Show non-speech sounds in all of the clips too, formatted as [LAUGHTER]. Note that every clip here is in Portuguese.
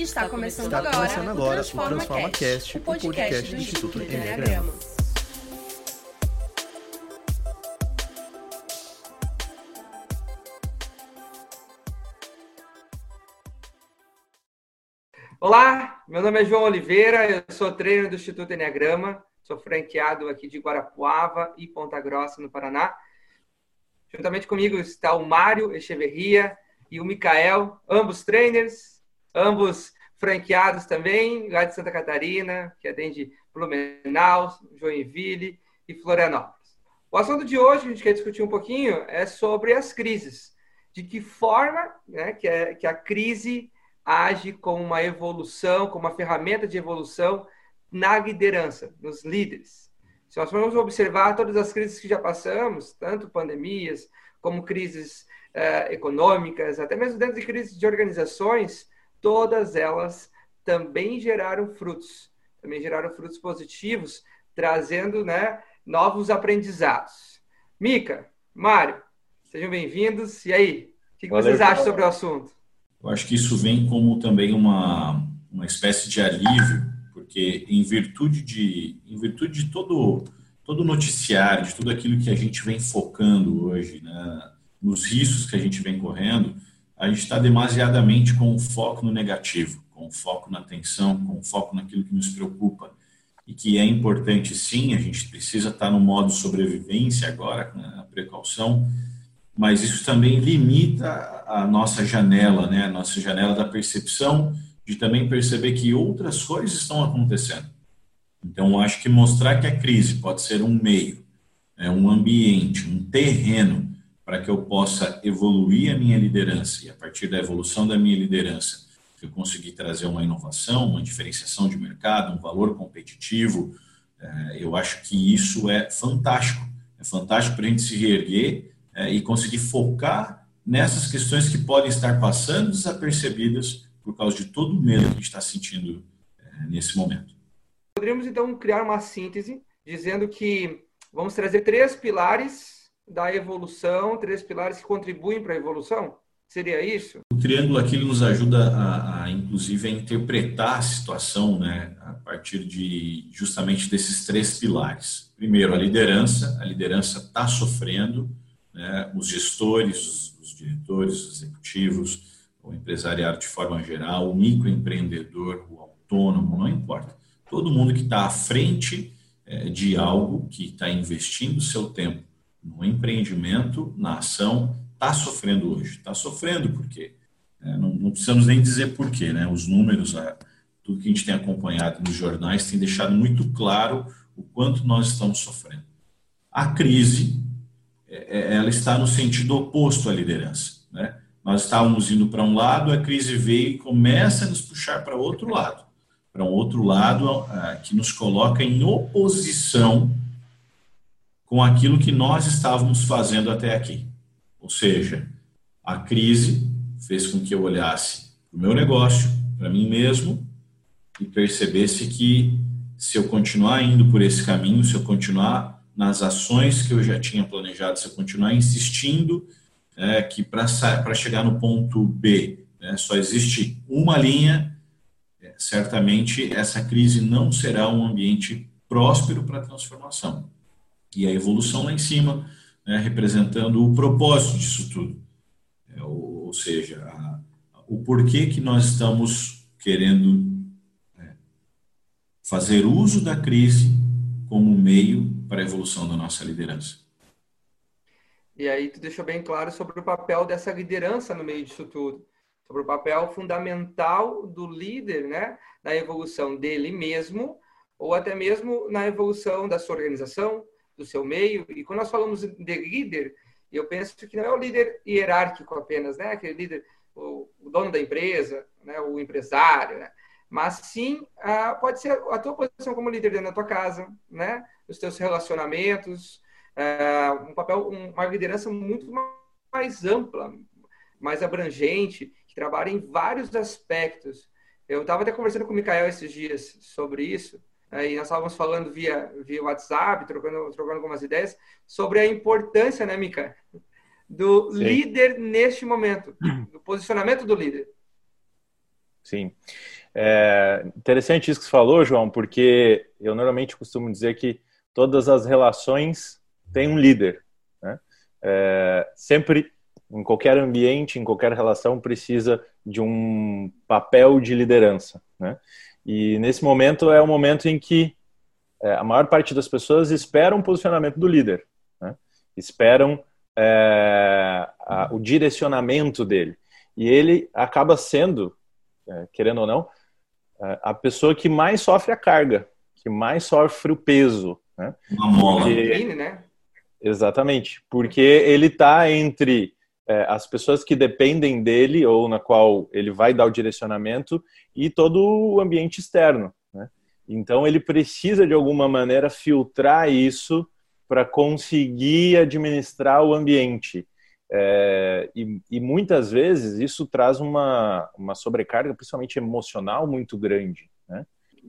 Está começando Está agora, começando agora o Transforma, Transforma Cast, Cast, o podcast, o podcast do Instituto Enneagrama. Olá, meu nome é João Oliveira, eu sou treino do Instituto Enneagrama, sou franqueado aqui de Guarapuava e Ponta Grossa, no Paraná. Juntamente comigo está o Mário Echeverria e o Mikael, ambos trainers, ambos franqueados também, lá de Santa Catarina, que atende Blumenau, Joinville e Florianópolis. O assunto de hoje, a gente quer discutir um pouquinho, é sobre as crises. De que forma né, que, é, que a crise age como uma evolução, como uma ferramenta de evolução na liderança, nos líderes. Se nós formos observar todas as crises que já passamos, tanto pandemias como crises eh, econômicas, até mesmo dentro de crises de organizações, todas elas também geraram frutos, também geraram frutos positivos, trazendo né, novos aprendizados. Mica, Mário, sejam bem-vindos. E aí, o que, que vocês acham sobre o assunto? Eu acho que isso vem como também uma, uma espécie de alívio, porque em virtude de, em virtude de todo todo noticiário, de tudo aquilo que a gente vem focando hoje, né, nos riscos que a gente vem correndo, a gente está demasiadamente com o foco no negativo, com o foco na tensão, com o foco naquilo que nos preocupa. E que é importante, sim, a gente precisa estar tá no modo sobrevivência agora, na né, precaução, mas isso também limita a nossa janela, né? a nossa janela da percepção, de também perceber que outras coisas estão acontecendo. Então, acho que mostrar que a crise pode ser um meio, é um ambiente, um terreno para que eu possa evoluir a minha liderança e a partir da evolução da minha liderança, eu conseguir trazer uma inovação, uma diferenciação de mercado, um valor competitivo, é, eu acho que isso é fantástico. É fantástico para a gente se reerguer é, e conseguir focar nessas questões que podem estar passando desapercebidas por causa de todo o medo que a gente está sentindo é, nesse momento. Poderíamos então criar uma síntese dizendo que vamos trazer três pilares da evolução, três pilares que contribuem para a evolução? Seria isso? O triângulo aqui nos ajuda a, a, inclusive, a interpretar a situação, né, a partir de justamente desses três pilares. Primeiro, a liderança. A liderança está sofrendo, né, os gestores, os, diretores, os executivos, o empresariado de forma geral, o microempreendedor, o autônomo, não importa. Todo mundo que está à frente é, de algo, que está investindo seu tempo no empreendimento, na ação, está sofrendo hoje. Está sofrendo porque é, não, não, precisamos nem dizer porquê, né? Os números, a, tudo que a gente tem acompanhado nos jornais tem deixado muito claro o quanto nós estamos sofrendo. A crise é, ela está no sentido oposto à liderança. Né? Nós estávamos indo para um lado, a crise veio e começa a nos puxar para outro lado, para um outro lado que nos coloca em oposição com aquilo que nós estávamos fazendo até aqui. Ou seja, a crise fez com que eu olhasse para o meu negócio, para mim mesmo, e percebesse que se eu continuar indo por esse caminho, se eu continuar nas ações que eu já tinha planejado, se eu continuar insistindo é, que para chegar no ponto B né, só existe uma linha, é, certamente essa crise não será um ambiente próspero para transformação. E a evolução lá em cima, né, representando o propósito disso tudo. É, ou, ou, seja, a, o porquê que nós estamos querendo é, fazer uso da crise como meio para a evolução da nossa liderança. E aí tu deixou bem claro sobre o papel dessa liderança no meio disso tudo, sobre o papel fundamental do líder, né, na evolução dele mesmo ou até mesmo na evolução da sua organização, do seu meio. E quando nós falamos de líder, eu penso que não é o líder hierárquico apenas, né, aquele líder, o, o dono da empresa, né, o empresário, né? mas sim ah, pode ser a tua posição como líder dentro da tua casa, né? Os teus relacionamentos, ah, um papel, uma liderança muito mais ampla, mais abrangente, que trabalha em vários aspectos. Eu estava até conversando com o Mikael esses dias sobre isso? E nós estávamos falando via, via WhatsApp, trocando, trocando algumas ideias, sobre a importância, né, Mika, do Sim. líder neste momento, do posicionamento do líder. sim. É interessante isso que você falou, João, porque eu normalmente costumo dizer que todas as relações têm um líder. Né? É, sempre, em qualquer ambiente, em qualquer relação, precisa de um papel de liderança. Né? E nesse momento é o momento em que é, a maior parte das pessoas esperam o posicionamento do líder, né? esperam é, a, o direcionamento dele. E ele acaba sendo, é, querendo ou não, é, a pessoa que mais sofre a carga, que mais sofre o peso. Né? Uma mola. Porque, né? Exatamente, porque ele está entre é, as pessoas que dependem dele ou na qual ele vai dar o direcionamento e todo o ambiente externo. Né? Então ele precisa de alguma maneira filtrar isso para conseguir administrar o ambiente. É, e, e, muitas vezes isso traz uma, uma sobrecarga, principalmente emocional, muito grande. Né?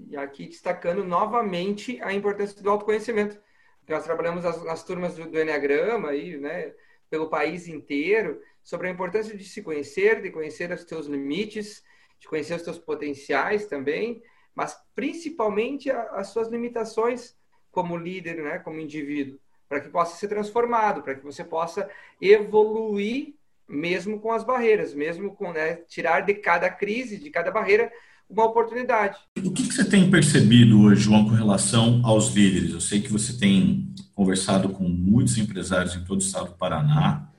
E aqui destacando novamente a importância do autoconhecimento. Nós trabalhamos as, as turmas do, do Enneagrama né, pelo país inteiro, sobre a importância de se conhecer, de conhecer os teus limites, de conhecer os teus potenciais também, mas principalmente as suas limitações como líder, né, como indivíduo para que possa ser transformado, para que você possa evoluir mesmo com as barreiras, mesmo com né, tirar de cada crise, de cada barreira, uma oportunidade. O que, que, você tem percebido hoje, João, com relação aos líderes? Eu sei que você tem conversado com muitos empresários em todo o estado do Paraná.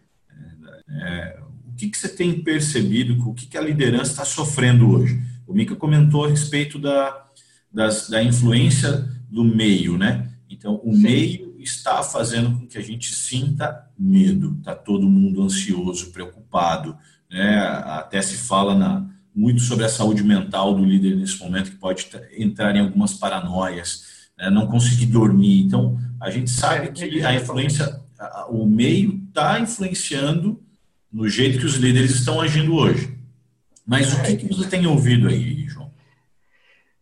É, o que, que, você tem percebido? O que, que a liderança está sofrendo hoje? O Mica comentou a respeito da, das, da influência do meio, né? Então, o Sim. meio está fazendo com que a gente sinta medo, está todo mundo ansioso, preocupado, né? até se fala na, muito sobre a saúde mental do líder nesse momento, que pode entrar em algumas paranoias, né? não conseguir dormir. Então, a gente sabe que a influência, o meio está influenciando no jeito que os líderes estão agindo hoje. Mas o que, que você tem ouvido aí, João?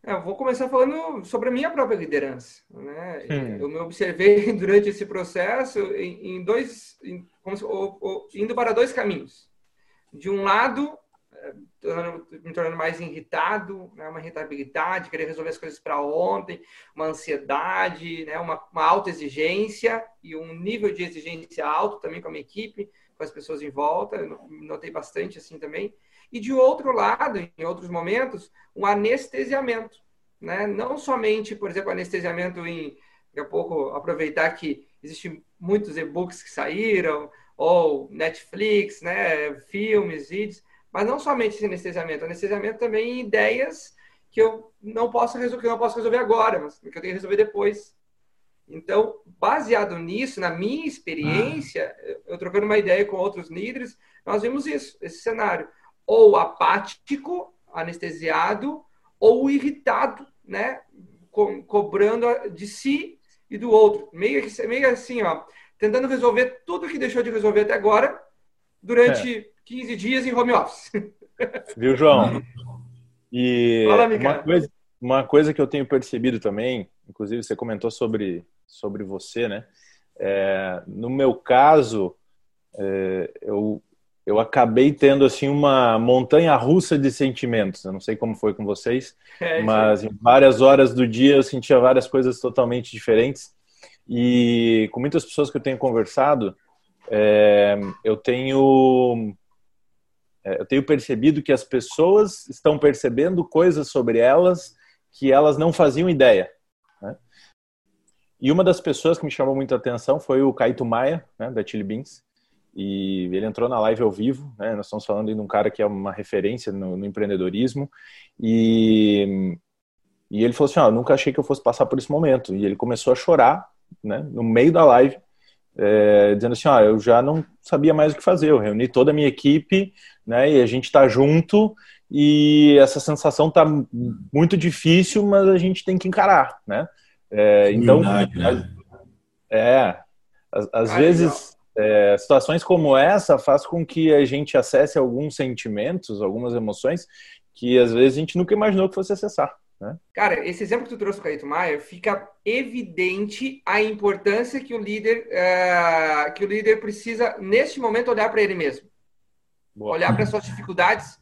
É, eu vou começar falando sobre a minha própria liderança. Né? Eu me observei [LAUGHS] durante esse processo em, em dois, em, se, ou, ou, indo para dois caminhos. De um lado, é, me tornando mais irritado, né? uma irritabilidade, querer resolver as coisas para ontem, uma ansiedade, né? uma, uma alta exigência e um nível de exigência alto também com a minha equipe, com as pessoas em volta. Eu notei bastante assim também e de outro lado, em outros momentos, um anestesiamento, né? Não somente, por exemplo, anestesiamento em daqui a pouco aproveitar que existem muitos e-books que saíram ou Netflix, né, filmes, vídeos, mas não somente esse anestesiamento, anestesiamento também em ideias que eu não posso resolver, que eu não posso resolver agora, mas que eu tenho que resolver depois. Então, baseado nisso, na minha experiência, ah. eu trocando uma ideia com outros líderes, nós vimos isso, esse cenário ou apático, anestesiado, ou irritado, né? Co cobrando de si e do outro. Meio, meio assim, ó, tentando resolver tudo que deixou de resolver até agora durante é. 15 dias em home office. [LAUGHS] Viu, João? E Fala, uma, coisa, uma coisa que eu tenho percebido também, inclusive você comentou sobre, sobre você, né? É, no meu caso, é, eu eu acabei tendo assim uma montanha russa de sentimentos. Eu não sei como foi com vocês, é, mas em várias horas do dia eu sentia várias coisas totalmente diferentes. E com muitas pessoas que eu tenho conversado, é, eu tenho eu tenho percebido que as pessoas estão percebendo coisas sobre elas que elas não faziam ideia. Né? E uma das pessoas que me chamou muita atenção foi o Kaito Maia, né, da Chili Beans e ele entrou na live ao vivo, né? Nós estamos falando de um cara que é uma referência no, no empreendedorismo e, e ele falou assim, oh, nunca achei que eu fosse passar por esse momento. E ele começou a chorar, né? No meio da live, é, dizendo assim, ó, oh, eu já não sabia mais o que fazer. Eu reuni toda a minha equipe, né? E a gente está junto e essa sensação tá muito difícil, mas a gente tem que encarar, né? É, então, Verdade, né? é, às, às vezes é, situações como essa faz com que a gente acesse alguns sentimentos, algumas emoções que às vezes a gente nunca imaginou que fosse acessar. Né? Cara, esse exemplo que tu trouxe, Caíto Maia, fica evidente a importância que o líder uh, que o líder precisa neste momento olhar para ele mesmo, Boa. olhar para suas dificuldades,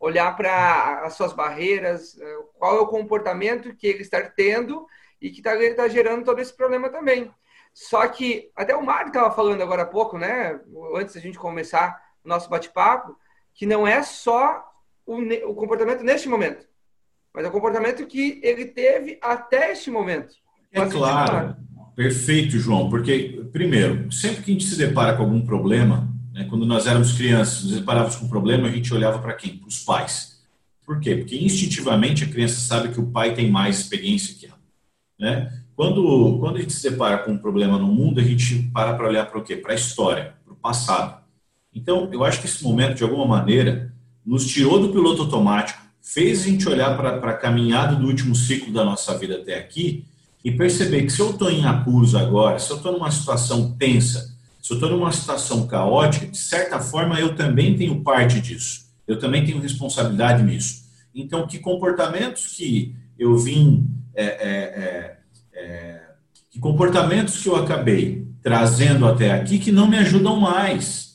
olhar para as suas barreiras, eh, qual é o comportamento que ele está tendo e que está tá gerando todo esse problema também. Só que, até o Mário estava falando agora há pouco, né, antes da gente começar o nosso bate-papo, que não é só o, o comportamento neste momento, mas é o comportamento que ele teve até este momento. É claro. Perfeito, João, porque, primeiro, sempre que a gente se depara com algum problema, né, quando nós éramos crianças, nos deparávamos com um problema, a gente olhava para quem? Para os pais. Por quê? Porque instintivamente a criança sabe que o pai tem mais experiência que ela. Né? Quando, quando a gente se depara com um problema no mundo, a gente para para olhar para o quê? Para a história, para o passado. Então, eu acho que esse momento, de alguma maneira, nos tirou do piloto automático, fez a gente olhar para a caminhada do último ciclo da nossa vida até aqui e perceber que se eu estou em apuros agora, se eu estou numa situação tensa, se eu estou numa situação caótica, de certa forma eu também tenho parte disso. Eu também tenho responsabilidade nisso. Então, que comportamentos que eu vim, é, é, é, é que comportamentos que eu acabei trazendo até aqui que não me ajudam mais.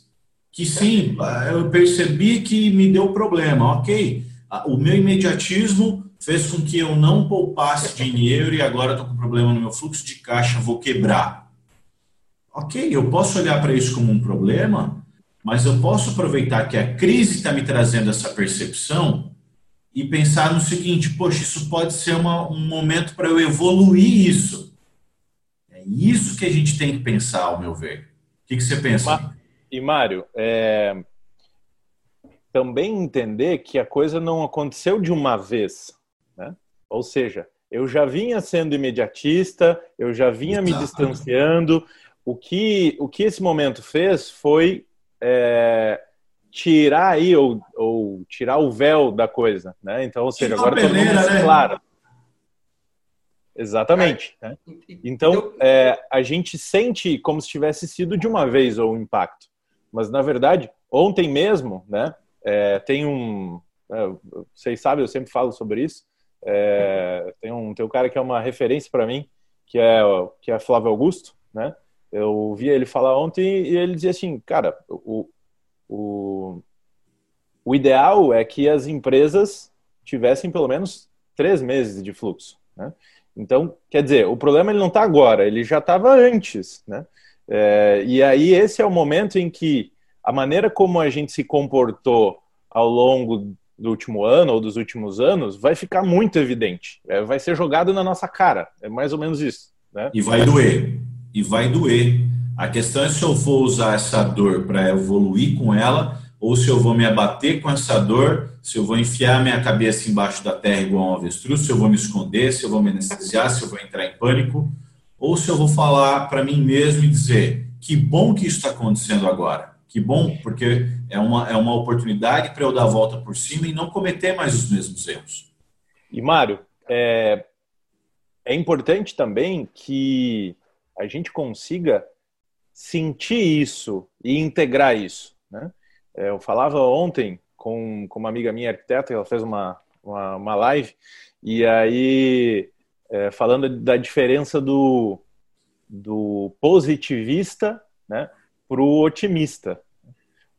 Que sim, eu percebi que me deu problema, ok. O meu imediatismo fez com que eu não poupasse dinheiro e agora estou com problema no meu fluxo de caixa, vou quebrar. Ok, eu posso olhar para isso como um problema, mas eu posso aproveitar que a crise está me trazendo essa percepção e pensar no seguinte: poxa, isso pode ser uma, um momento para eu evoluir isso. É isso que a gente tem que pensar, ao meu ver. O que, que você pensa? E, Mário, é... também entender que a coisa não aconteceu de uma vez. Né? Ou seja, eu já vinha sendo imediatista, eu já vinha me distanciando. O que, o que esse momento fez foi é, tirar aí, ou, ou, tirar o véu da coisa. Né? Então, ou seja, agora todo mundo mais né? claro. Exatamente. É. Né? Então, é, a gente sente como se tivesse sido de uma vez o impacto. Mas, na verdade, ontem mesmo, né, é, tem um. É, vocês sabem, eu sempre falo sobre isso. É, tem, um, tem um cara que é uma referência para mim, que é, que é Flávio Augusto, né? Eu vi ele falar ontem e ele dizia assim, cara, o, o, o ideal é que as empresas tivessem pelo menos três meses de fluxo, né? Então, quer dizer, o problema ele não está agora, ele já estava antes, né? É, e aí esse é o momento em que a maneira como a gente se comportou ao longo do último ano ou dos últimos anos vai ficar muito evidente. É, vai ser jogado na nossa cara. É mais ou menos isso. Né? E vai doer. E vai doer. A questão é se eu vou usar essa dor para evoluir com ela ou se eu vou me abater com essa dor, se eu vou enfiar minha cabeça embaixo da terra igual um avestruz, se eu vou me esconder, se eu vou me anestesiar, se eu vou entrar em pânico, ou se eu vou falar para mim mesmo e dizer que bom que isso está acontecendo agora que bom, porque é uma, é uma oportunidade para eu dar a volta por cima e não cometer mais os mesmos erros. E, Mário, é, é importante também que a gente consiga sentir isso e integrar isso. Né? É, eu falava ontem com, com uma amiga minha arquiteta, ela fez uma, uma, uma live, e aí é, falando da diferença do, do positivista né, para o otimista.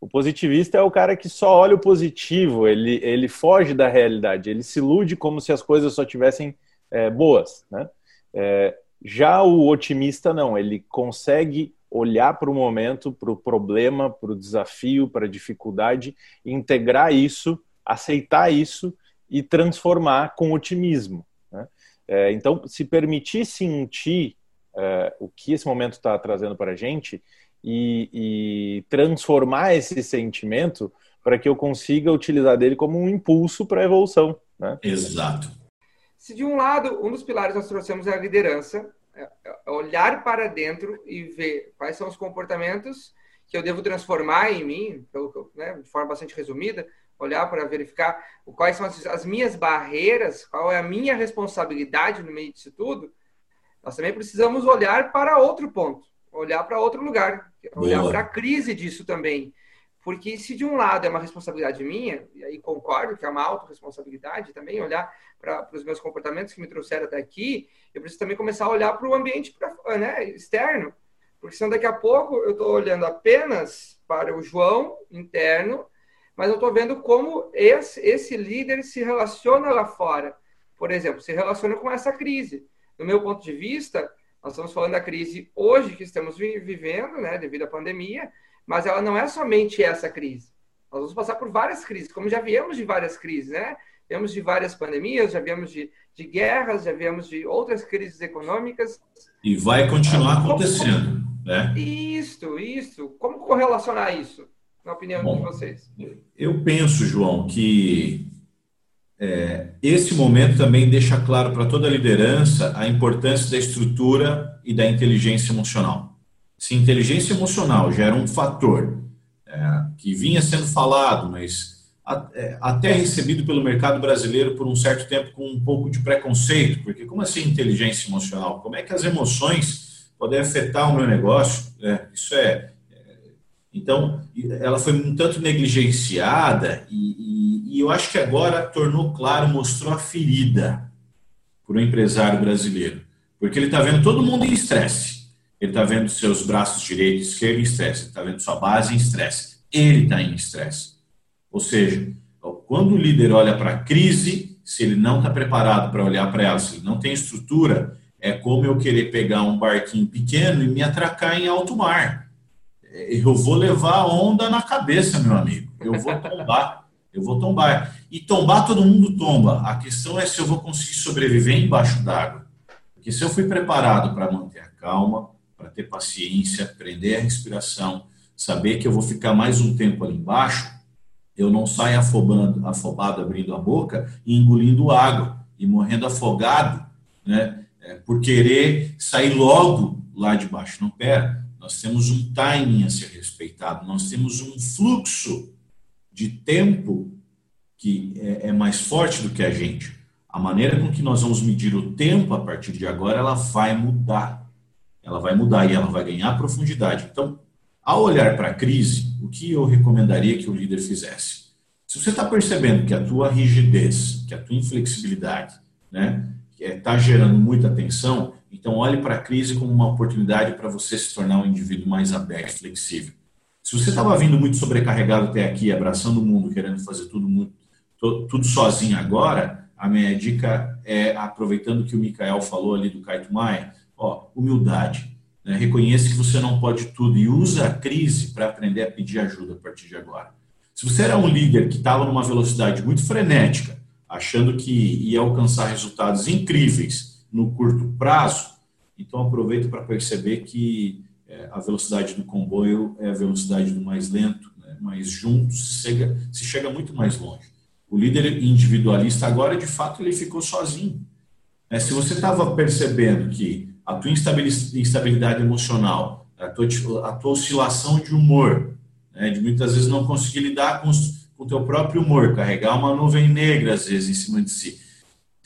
O positivista é o cara que só olha o positivo, ele, ele foge da realidade, ele se ilude como se as coisas só tivessem é, boas. Né? É, já o otimista não, ele consegue olhar para o momento, para o problema, para o desafio, para a dificuldade, integrar isso, aceitar isso e transformar com otimismo. Né? É, então, se permitir sentir é, o que esse momento está trazendo para a gente e, e transformar esse sentimento para que eu consiga utilizar dele como um impulso para a evolução. Né? Exato. Se de um lado, um dos pilares nós trouxemos é a liderança, é, é olhar para dentro e ver quais são os comportamentos que eu devo transformar em mim, né, de forma bastante resumida, olhar para verificar quais são as, as, minhas barreiras, qual é a minha responsabilidade no meio disso tudo, nós também precisamos olhar para outro ponto, olhar para outro lugar, olhar para a crise disso também. Porque se de um lado é uma responsabilidade minha, e aí concordo que é uma autorresponsabilidade também, olhar para os meus comportamentos que me trouxeram até aqui, eu preciso também começar a olhar para o ambiente pra, né, externo. Porque senão daqui a pouco eu estou olhando apenas para o João interno, mas eu estou vendo como esse, esse líder se relaciona lá fora. Por exemplo, se relaciona com essa crise. Do meu ponto de vista, nós estamos falando da crise hoje que estamos vivendo, né, devido à pandemia, mas ela não é somente essa crise. Nós vamos passar por várias crises, como já viemos de várias crises, né? Viemos de várias pandemias, já viemos de, de guerras, já viemos de outras crises econômicas. E vai continuar acontecendo, né? Isso, isso. Como correlacionar isso, na opinião Bom, de vocês? Eu penso, João, que é, esse momento também deixa claro para toda a liderança a importância da estrutura e da inteligência emocional. Se inteligência emocional já era um fator é, que vinha sendo falado, mas é, até recebido pelo mercado brasileiro por um certo tempo com um pouco de preconceito, porque como assim inteligência emocional? Como é que as emoções podem afetar o meu negócio? É, isso é, é então, ela foi um tanto negligenciada e, e, e, eu acho que agora tornou claro, mostrou a ferida para o empresário brasileiro. Porque ele está vendo todo mundo em estresse. Ele está vendo seus braços direito e esquerdo em estresse. Ele está vendo sua base em estresse. Ele está em estresse. Ou seja, quando o líder olha para a crise, se ele não está preparado para olhar para ela, se ele não tem estrutura, é como eu querer pegar um barquinho pequeno e me atracar em alto mar. Eu vou levar a onda na cabeça, meu amigo. Eu vou tombar. Eu vou tombar. E tombar todo mundo tomba. A questão é se eu vou conseguir sobreviver embaixo d'água. Porque se eu fui preparado para manter a calma, para ter paciência, prender a respiração, saber que eu vou ficar mais um tempo ali embaixo, eu não saio afobando, afobado, abrindo a boca e engolindo água e morrendo afogado, né, é, por querer sair logo lá de baixo. Não, pera, nós temos um timing a ser respeitado, nós temos um fluxo de tempo que é, é mais forte do que a gente. A maneira com que nós vamos medir o tempo a partir de agora, ela vai mudar ela vai mudar e ela vai ganhar profundidade. Então, ao olhar para a crise, o que eu recomendaria que o líder fizesse? Se você está percebendo que a tua rigidez, que a tua inflexibilidade, né, está é, gerando muita tensão, então olhe para a crise como uma oportunidade para você se tornar um indivíduo mais aberto, flexível. Se você estava vindo muito sobrecarregado até aqui, abraçando o mundo, querendo fazer tudo muito, tudo sozinho agora, a minha dica é, aproveitando que o Mikael falou ali do Kaito Maia, Ó, humildade. Né? Reconheça que você não pode tudo e usa a crise para aprender a pedir ajuda a partir de agora. Se você era um líder que estava numa velocidade muito frenética, achando que ia alcançar resultados incríveis no curto prazo, então aproveita para perceber que é, a velocidade do comboio é a velocidade do mais lento, né? mas juntos se chega, se chega muito mais longe. O líder individualista agora, de fato, ele ficou sozinho. É, se você estava percebendo que a tua instabilidade emocional, a tua, a tua oscilação de humor, né, de muitas vezes não conseguir lidar com, com o teu próprio humor, carregar uma nuvem negra às vezes em cima de si,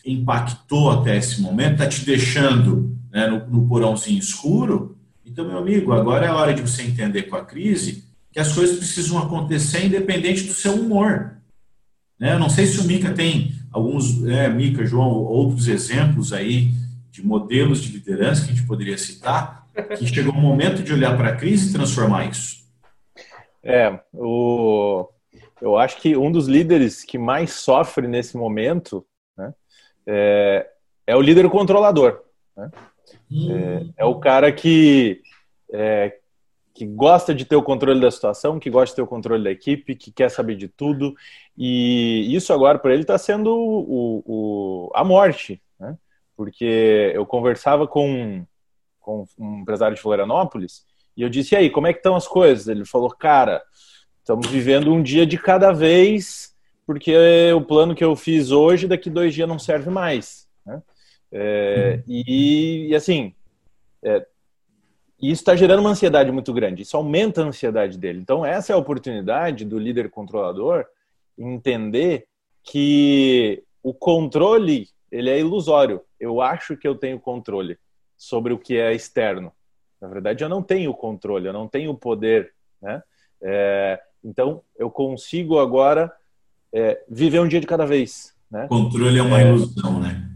impactou até esse momento, está te deixando né, no, no porãozinho escuro. Então, meu amigo, agora é a hora de você entender com a crise que as coisas precisam acontecer independente do seu humor. Né? Eu não sei se o Mica tem alguns, é, Mica, João, outros exemplos aí de modelos de liderança que a gente poderia citar, que chegou o momento de olhar para a crise e transformar isso? É, o, eu acho que um dos líderes que mais sofre nesse momento né, é, é o líder controlador. Né? É, é, o cara que, é, que gosta de ter o controle da situação, que gosta de ter o controle da equipe, que quer saber de tudo. E isso agora para ele está sendo o, o, a morte porque eu conversava com, com um empresário de Florianópolis e eu disse: e aí, como é que estão as coisas? Ele falou: cara, estamos vivendo um dia de cada vez, porque o plano que eu fiz hoje, daqui dois dias não serve mais. É, e, e, assim, é, isso está gerando uma ansiedade muito grande, isso aumenta a ansiedade dele. Então, essa é a oportunidade do líder controlador entender que o controle ele é ilusório. Eu acho que eu tenho controle sobre o que é externo. Na verdade, eu não tenho controle, eu não tenho poder, né? É, então, eu consigo agora é, viver um dia de cada vez. Né? Controle é uma é, ilusão, né?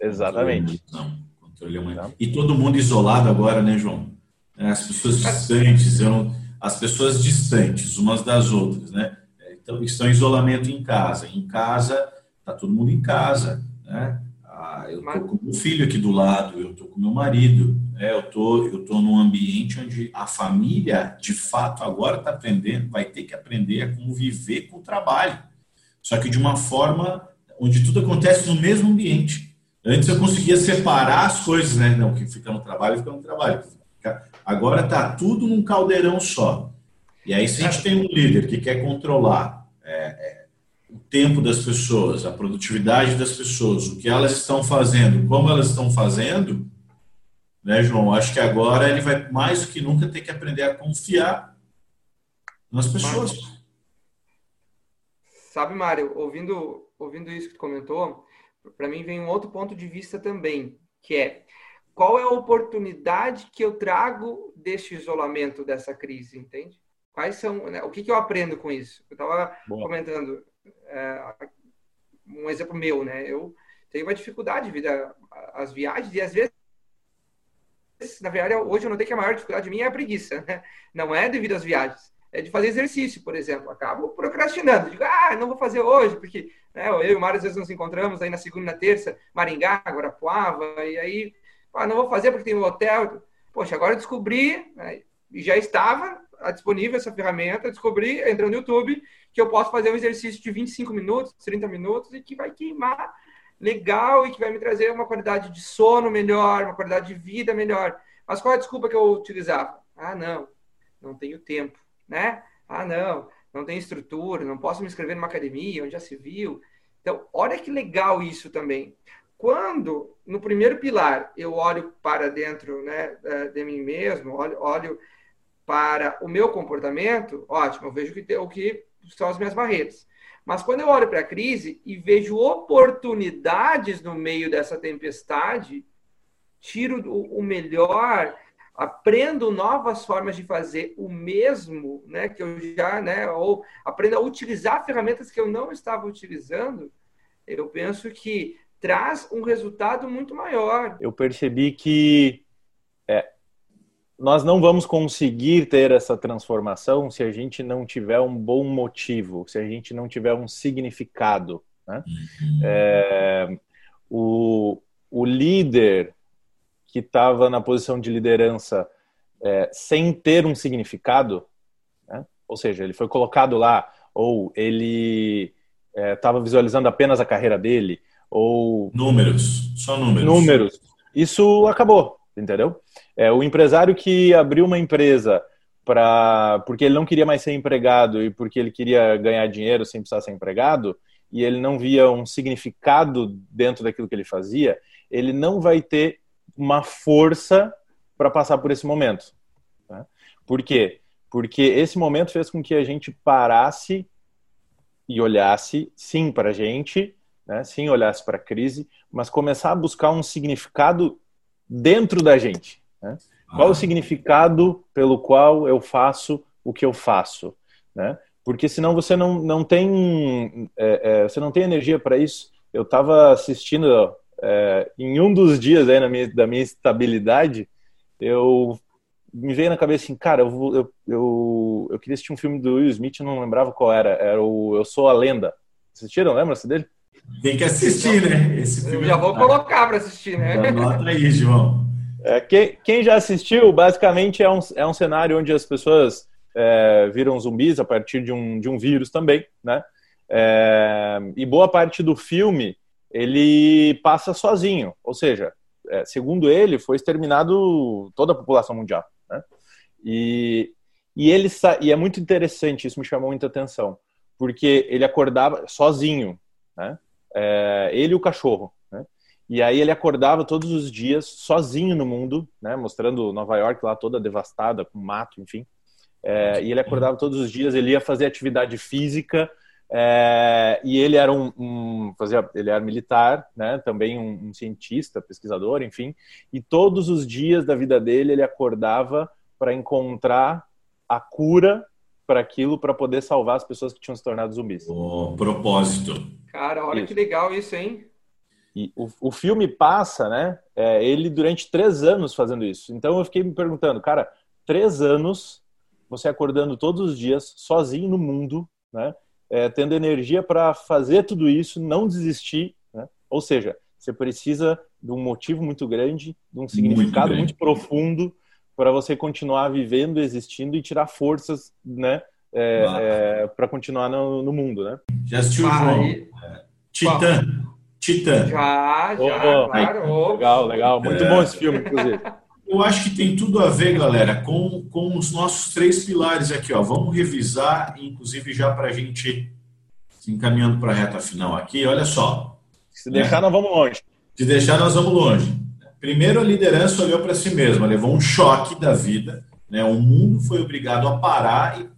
Exatamente. Controle é Controle é uma... E todo mundo isolado agora, né, João? As pessoas distantes, eu as pessoas distantes umas das outras, né? então, estão em isolamento em casa. Em casa, está todo mundo em casa, né? Ah, eu estou com meu filho aqui do lado, eu estou com meu marido, né? eu tô, eu tô num ambiente onde a família, de fato, agora está aprendendo, vai ter que aprender a conviver com o trabalho. Só que de uma forma onde tudo acontece no mesmo ambiente. Antes eu conseguia separar as coisas, né? Não, que fica no trabalho, fica no trabalho. Agora está tudo num caldeirão só. E aí, se a gente tem um líder que quer controlar é, é, o tempo das pessoas, a produtividade das pessoas, o que elas estão fazendo, como elas estão fazendo, né, João? Acho que agora ele vai mais do que nunca ter que aprender a confiar nas pessoas. Sabe, Mário, ouvindo, ouvindo isso que tu comentou, para mim vem um outro ponto de vista também, que é qual é a oportunidade que eu trago deste isolamento, dessa crise, entende? Quais são, né, o que, que eu aprendo com isso? Eu estava comentando é, um exemplo meu, né? Eu tenho uma dificuldade devido às viagens e às vezes na verdade, hoje eu notei que a maior dificuldade minha é a preguiça, né? Não é devido às viagens, é de fazer exercício, por exemplo. Acabo procrastinando. Digo, ah, não vou fazer hoje, porque né, eu e o Mário às vezes nos encontramos aí na segunda na terça, Maringá, Guarapuava, e aí, ah, não vou fazer porque tem um hotel. Poxa, agora eu descobri, né, e já estava disponível essa ferramenta, descobri, entrando no YouTube, que eu posso fazer um exercício de 25 minutos, 30 minutos, e que vai queimar legal e que vai me trazer uma qualidade de sono melhor, uma qualidade de vida melhor. Mas qual é a desculpa que eu utilizava? Ah, não, não tenho tempo, né? Ah, não, não tenho estrutura, não posso me inscrever numa academia, onde já se viu. Então, olha que legal isso também. Quando, no primeiro pilar, eu olho para dentro né, de mim mesmo, olho, olho para o meu comportamento, ótimo, eu vejo que, o que são as minhas barreiras. Mas quando eu olho para a crise e vejo oportunidades no meio dessa tempestade, tiro o melhor, aprendo novas formas de fazer o mesmo, né, que eu já, né, ou aprendo a utilizar ferramentas que eu não estava utilizando, eu penso que traz um resultado muito maior. Eu percebi que é, nós não vamos conseguir ter essa transformação se a gente não tiver um bom motivo, se a gente não tiver um significado. Né? Uhum. É, o, o líder que estava na posição de liderança é, sem ter um significado, né? ou seja, ele foi colocado lá, ou ele estava é, visualizando apenas a carreira dele, ou números, só números. Números. Isso acabou entendeu? É, o empresário que abriu uma empresa para porque ele não queria mais ser empregado e porque ele queria ganhar dinheiro sem precisar ser empregado e ele não via um significado dentro daquilo que ele fazia, ele não vai ter uma força para passar por esse momento. Né? Por quê? Porque esse momento fez com que a gente parasse e olhasse, sim, para a gente, né? sim, olhasse para a crise, mas começar a buscar um significado dentro da gente. Né? Qual o ah. significado pelo qual eu faço o que eu faço? Né? Porque senão você não, não tem é, é, você não tem energia para isso. Eu estava assistindo é, em um dos dias aí na minha, da minha estabilidade, eu me veio na cabeça assim, cara, eu, eu, eu, eu queria assistir um filme do Will Smith, não lembrava qual era. Era o Eu Sou a Lenda. Assistiram? Lembra-se dele? Tem que assistir, né? Esse filme Eu já vou colocar para assistir, né? Anota aí, João. É, quem, quem, já assistiu, basicamente é um, é um cenário onde as pessoas é, viram zumbis a partir de um, de um vírus também, né? É, e boa parte do filme ele passa sozinho, ou seja, é, segundo ele, foi exterminado toda a população mundial, né? E, e ele e é muito interessante, isso me chamou muita atenção, porque ele acordava sozinho, né? é, ele e o cachorro. Né? E aí ele acordava todos os dias sozinho no mundo, né? mostrando Nova York lá toda devastada, com mato, enfim. É, e ele acordava todos os dias, ele ia fazer atividade física, é, e ele era um, um, fazia, ele era militar, né? Também um, um, cientista, pesquisador, enfim. E todos os dias da vida dele ele acordava para encontrar a cura para aquilo, para poder salvar as pessoas que tinham se tornado zumbis. O propósito. Cara, olha isso. que legal isso, hein? E o, o filme passa, né? É, ele durante três anos fazendo isso. Então eu fiquei me perguntando, cara, três anos você acordando todos os dias, sozinho no mundo, né? É, tendo energia para fazer tudo isso, não desistir. Né? Ou seja, você precisa de um motivo muito grande, de um significado muito, muito profundo para você continuar vivendo, existindo e tirar forças, né, é, é, para continuar no, no, mundo, né? Já assistiu o João? É, Titã. Titã. Já, já, oh, claro. Legal, legal. Muito bom esse filme, inclusive. [LAUGHS] Eu acho que tem tudo a ver, galera, com, com os nossos três pilares aqui. Ó. Vamos revisar, inclusive já para a gente se encaminhando para a reta final aqui. Olha só. Se deixar, nós vamos longe. Se deixar, nós vamos longe. Primeiro, a liderança olhou para si mesma, levou um choque da vida. Né? O mundo foi obrigado a parar e,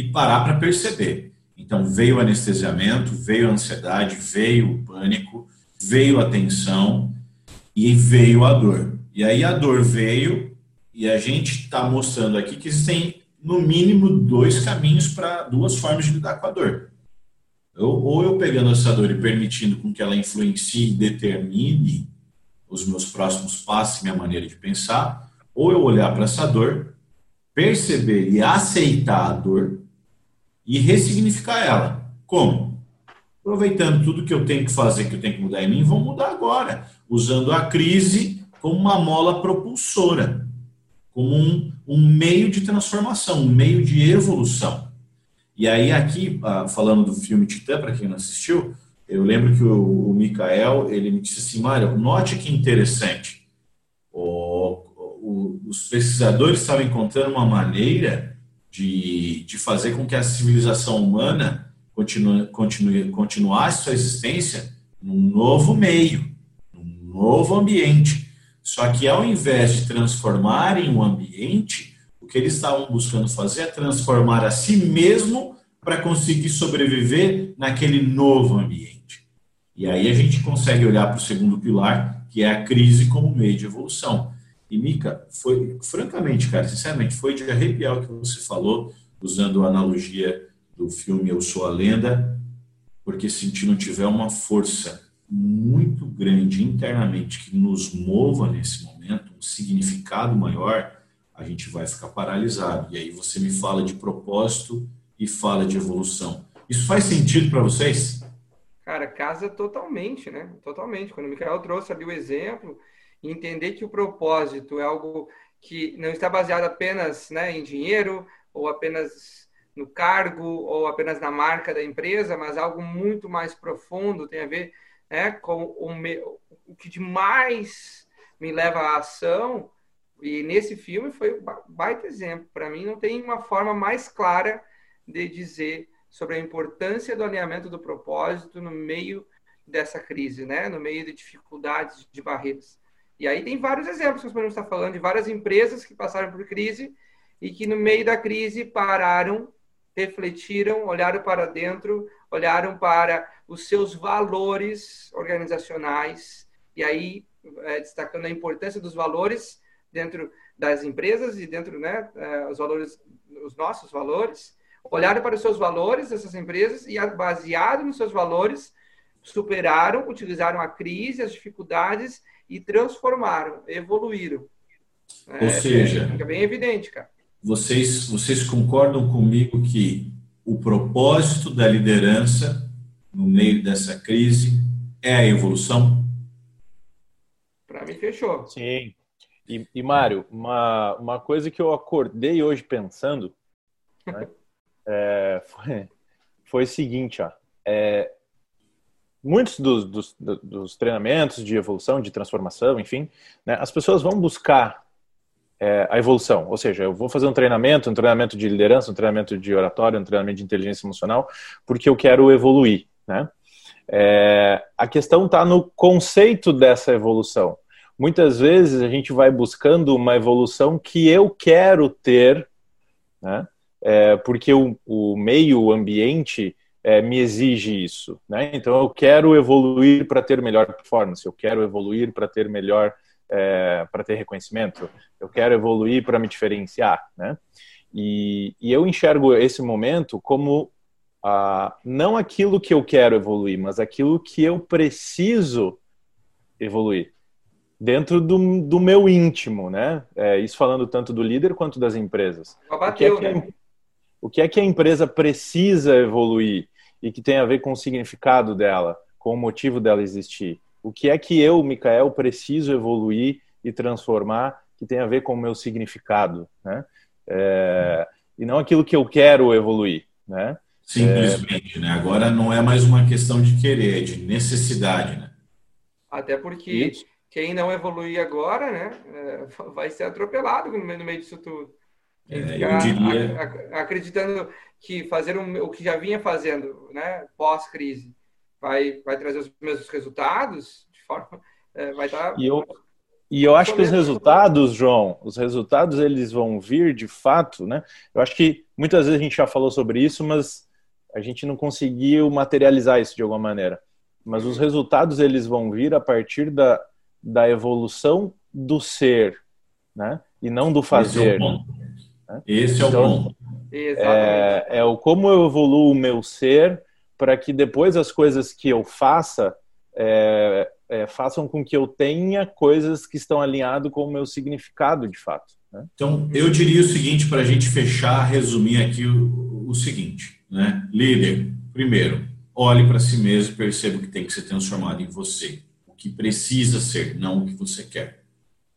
e parar para perceber. Então, veio o anestesiamento, veio a ansiedade, veio o pânico, veio a tensão e veio a dor. E aí a dor veio e a gente está mostrando aqui que existem no mínimo dois caminhos para duas formas de lidar com a dor. Eu, ou eu pegando essa dor e permitindo com que ela influencie e determine os meus próximos passos, minha maneira de pensar, ou eu olhar para essa dor, perceber e aceitar a dor e ressignificar ela. Como? Aproveitando tudo que eu tenho que fazer, que eu tenho que mudar em mim, vou mudar agora, usando a crise como uma mola propulsora, como um, um meio de transformação, um meio de evolução. E aí, aqui, ah, falando do filme Titã, para quem não assistiu, eu lembro que o, o Mikael, ele me disse assim, Mário, note que interessante, o, o, os pesquisadores estavam encontrando uma maneira de, de fazer com que a civilização humana continue, continue, continuasse sua existência num novo meio, num novo ambiente. Só que ao invés de transformarem o ambiente, o que eles estavam buscando fazer é transformar a si mesmo para conseguir sobreviver naquele novo ambiente. E aí a gente consegue olhar para o segundo pilar, que é a crise como meio de evolução. E Mica, foi, francamente, cara, sinceramente, foi de arrepiar o que você falou, usando a analogia do filme Eu Sou a Lenda, porque se não tiver uma força muito grande internamente que nos mova nesse momento, um significado maior, a gente vai ficar paralisado. E aí você me fala de propósito e fala de evolução. Isso faz sentido para vocês? Cara, casa totalmente, né? Totalmente. Quando o Michael trouxe ali o exemplo, entender que o propósito é algo que não está baseado apenas né, em dinheiro ou apenas no cargo ou apenas na marca da empresa, mas algo muito mais profundo, tem a ver né, com o, me, o que demais me leva à ação, e nesse filme foi um baita exemplo. Para mim, não tem uma forma mais clara de dizer sobre a importância do alinhamento do propósito no meio dessa crise, né? no meio de dificuldades, de barreiras. E aí tem vários exemplos que nós podemos estar falando de várias empresas que passaram por crise e que no meio da crise pararam, refletiram, olharam para dentro, olharam para os seus valores organizacionais, e aí é, destacando a importância dos valores dentro das empresas e dentro, né, é, os valores, os nossos valores, olharam para os seus valores dessas empresas e, baseado nos seus valores, superaram, utilizaram a crise, as dificuldades e transformaram, evoluíram. Ou é, seja, fica bem evidente, cara. Vocês, vocês concordam comigo que o propósito da liderança no meio dessa crise é a evolução? Para mim, fechou. Sim. E, e Mário, uma, uma coisa que eu acordei hoje pensando né, [LAUGHS] é, foi, foi o seguinte: ó, é, muitos dos, dos, dos, treinamentos de evolução, de transformação, enfim, né, as pessoas vão buscar é, a evolução. Ou seja, eu vou fazer um treinamento, um treinamento de liderança, um treinamento de oratório, um treinamento de inteligência emocional, porque eu quero evoluir. Né? É, a questão está no conceito dessa evolução. Muitas vezes a gente vai buscando uma evolução que eu quero ter, né? É, porque o, o, meio, o ambiente é, me exige isso. Né? Então eu quero evoluir para ter melhor performance, eu quero evoluir para ter melhor é, para ter reconhecimento, eu quero evoluir para me diferenciar, né? E, e, eu enxergo esse momento como ah, não aquilo que eu quero evoluir, mas aquilo que eu preciso evoluir dentro do, do meu íntimo, né? É, isso falando tanto do líder quanto das empresas. Bateu, o, que é que a, o que é que a empresa precisa evoluir? e que tem a ver com o significado dela, com o motivo dela existir. O que é que eu, Mikael, preciso evoluir e transformar que tem a ver com o meu significado, né? É, e não aquilo que eu quero evoluir, né? Simplesmente, é... né? Agora não é mais uma questão de querer, é de necessidade, né? Até porque Isso. quem não evoluir agora, né, é, vai ser atropelado no meio, no meio disso tudo. É, eu diria... acreditando que fazer o que já vinha fazendo, né, pós-crise, vai, vai trazer os mesmos resultados, de forma, é, vai estar... E eu, e eu acho que os resultados, João, os resultados eles vão vir de fato, né? Eu acho que muitas vezes a gente já falou sobre isso, mas a gente não conseguiu materializar isso de alguma maneira. Mas os resultados eles vão vir a partir da, da evolução do ser, né? E não do fazer. Esse é o ponto. Né? Esse é então, o ponto. É, é o como eu evoluo o meu ser para que depois as coisas que eu faça é, é, façam com que eu tenha coisas que estão alinhado com o meu significado de fato. Né? Então, eu diria o seguinte para a gente fechar, resumir aqui o, o seguinte, né? Líder, primeiro, olhe para si mesmo e perceba o que tem que ser transformado em você, o que precisa ser, não o que você quer.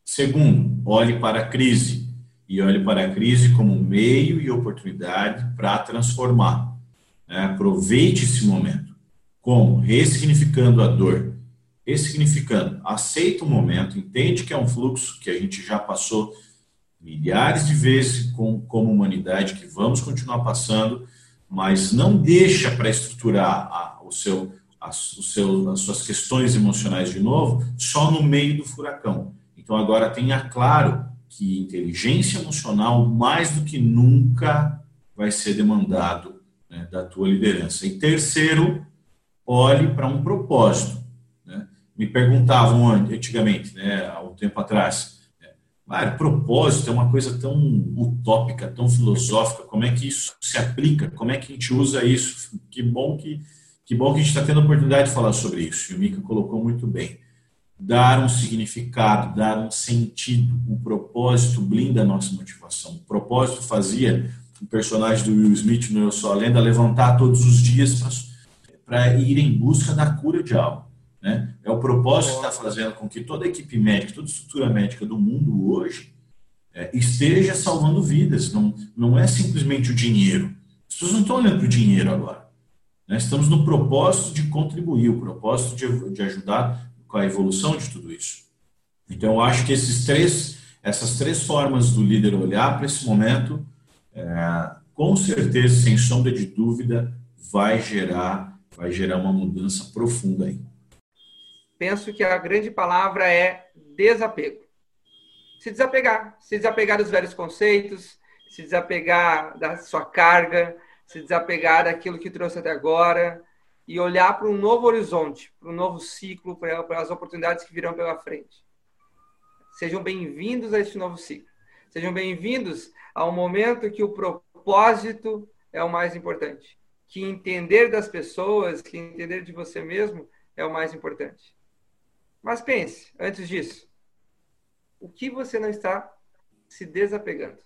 Segundo, olhe para a crise e olhe para a crise como meio e oportunidade para transformar. Né? Aproveite esse momento. Como? Ressignificando a dor, ressignificando. Aceita o momento, entende que é um fluxo que a gente já passou milhares de vezes com, como humanidade, que vamos continuar passando, mas não deixa para estruturar a, o seu, a, o seu, as suas questões emocionais de novo só no meio do furacão. Então agora tenha claro que inteligência emocional mais do que nunca vai ser demandado né, da tua liderança. E terceiro, olhe para um propósito me perguntavam antigamente, né, há um tempo atrás, ah, propósito é uma coisa tão utópica, tão filosófica, como é que isso se aplica, como é que a gente usa isso? Que bom que, que, bom que a gente está tendo a oportunidade de falar sobre isso, e o Mika colocou muito bem. Dar um significado, dar um sentido, o propósito blinda a nossa motivação. O propósito fazia o personagem do Will Smith no Eu Sou a Lenda levantar todos os dias para ir em busca da cura de algo. Né? É o propósito que está fazendo com que toda a equipe médica, toda a estrutura médica do mundo hoje é, esteja salvando vidas. Não, não é simplesmente o dinheiro. As pessoas não estão olhando para o dinheiro agora. Né? Estamos no propósito de contribuir, o propósito de, de ajudar com a evolução de tudo isso. Então, eu acho que esses três, essas três formas do líder olhar para esse momento, é, com certeza, sem sombra de dúvida, vai gerar, vai gerar uma mudança profunda aí penso que a grande palavra é desapego. Se desapegar, se desapegar dos velhos conceitos, se desapegar da sua carga, se desapegar daquilo que trouxe até agora e olhar para um novo horizonte, para um novo ciclo, para as oportunidades que virão pela frente. Sejam bem-vindos a este novo ciclo. Sejam bem-vindos ao momento que o propósito é o mais importante. Que entender das pessoas, que entender de você mesmo é o mais importante. Mas pense, antes disso, o que você não está se desapegando?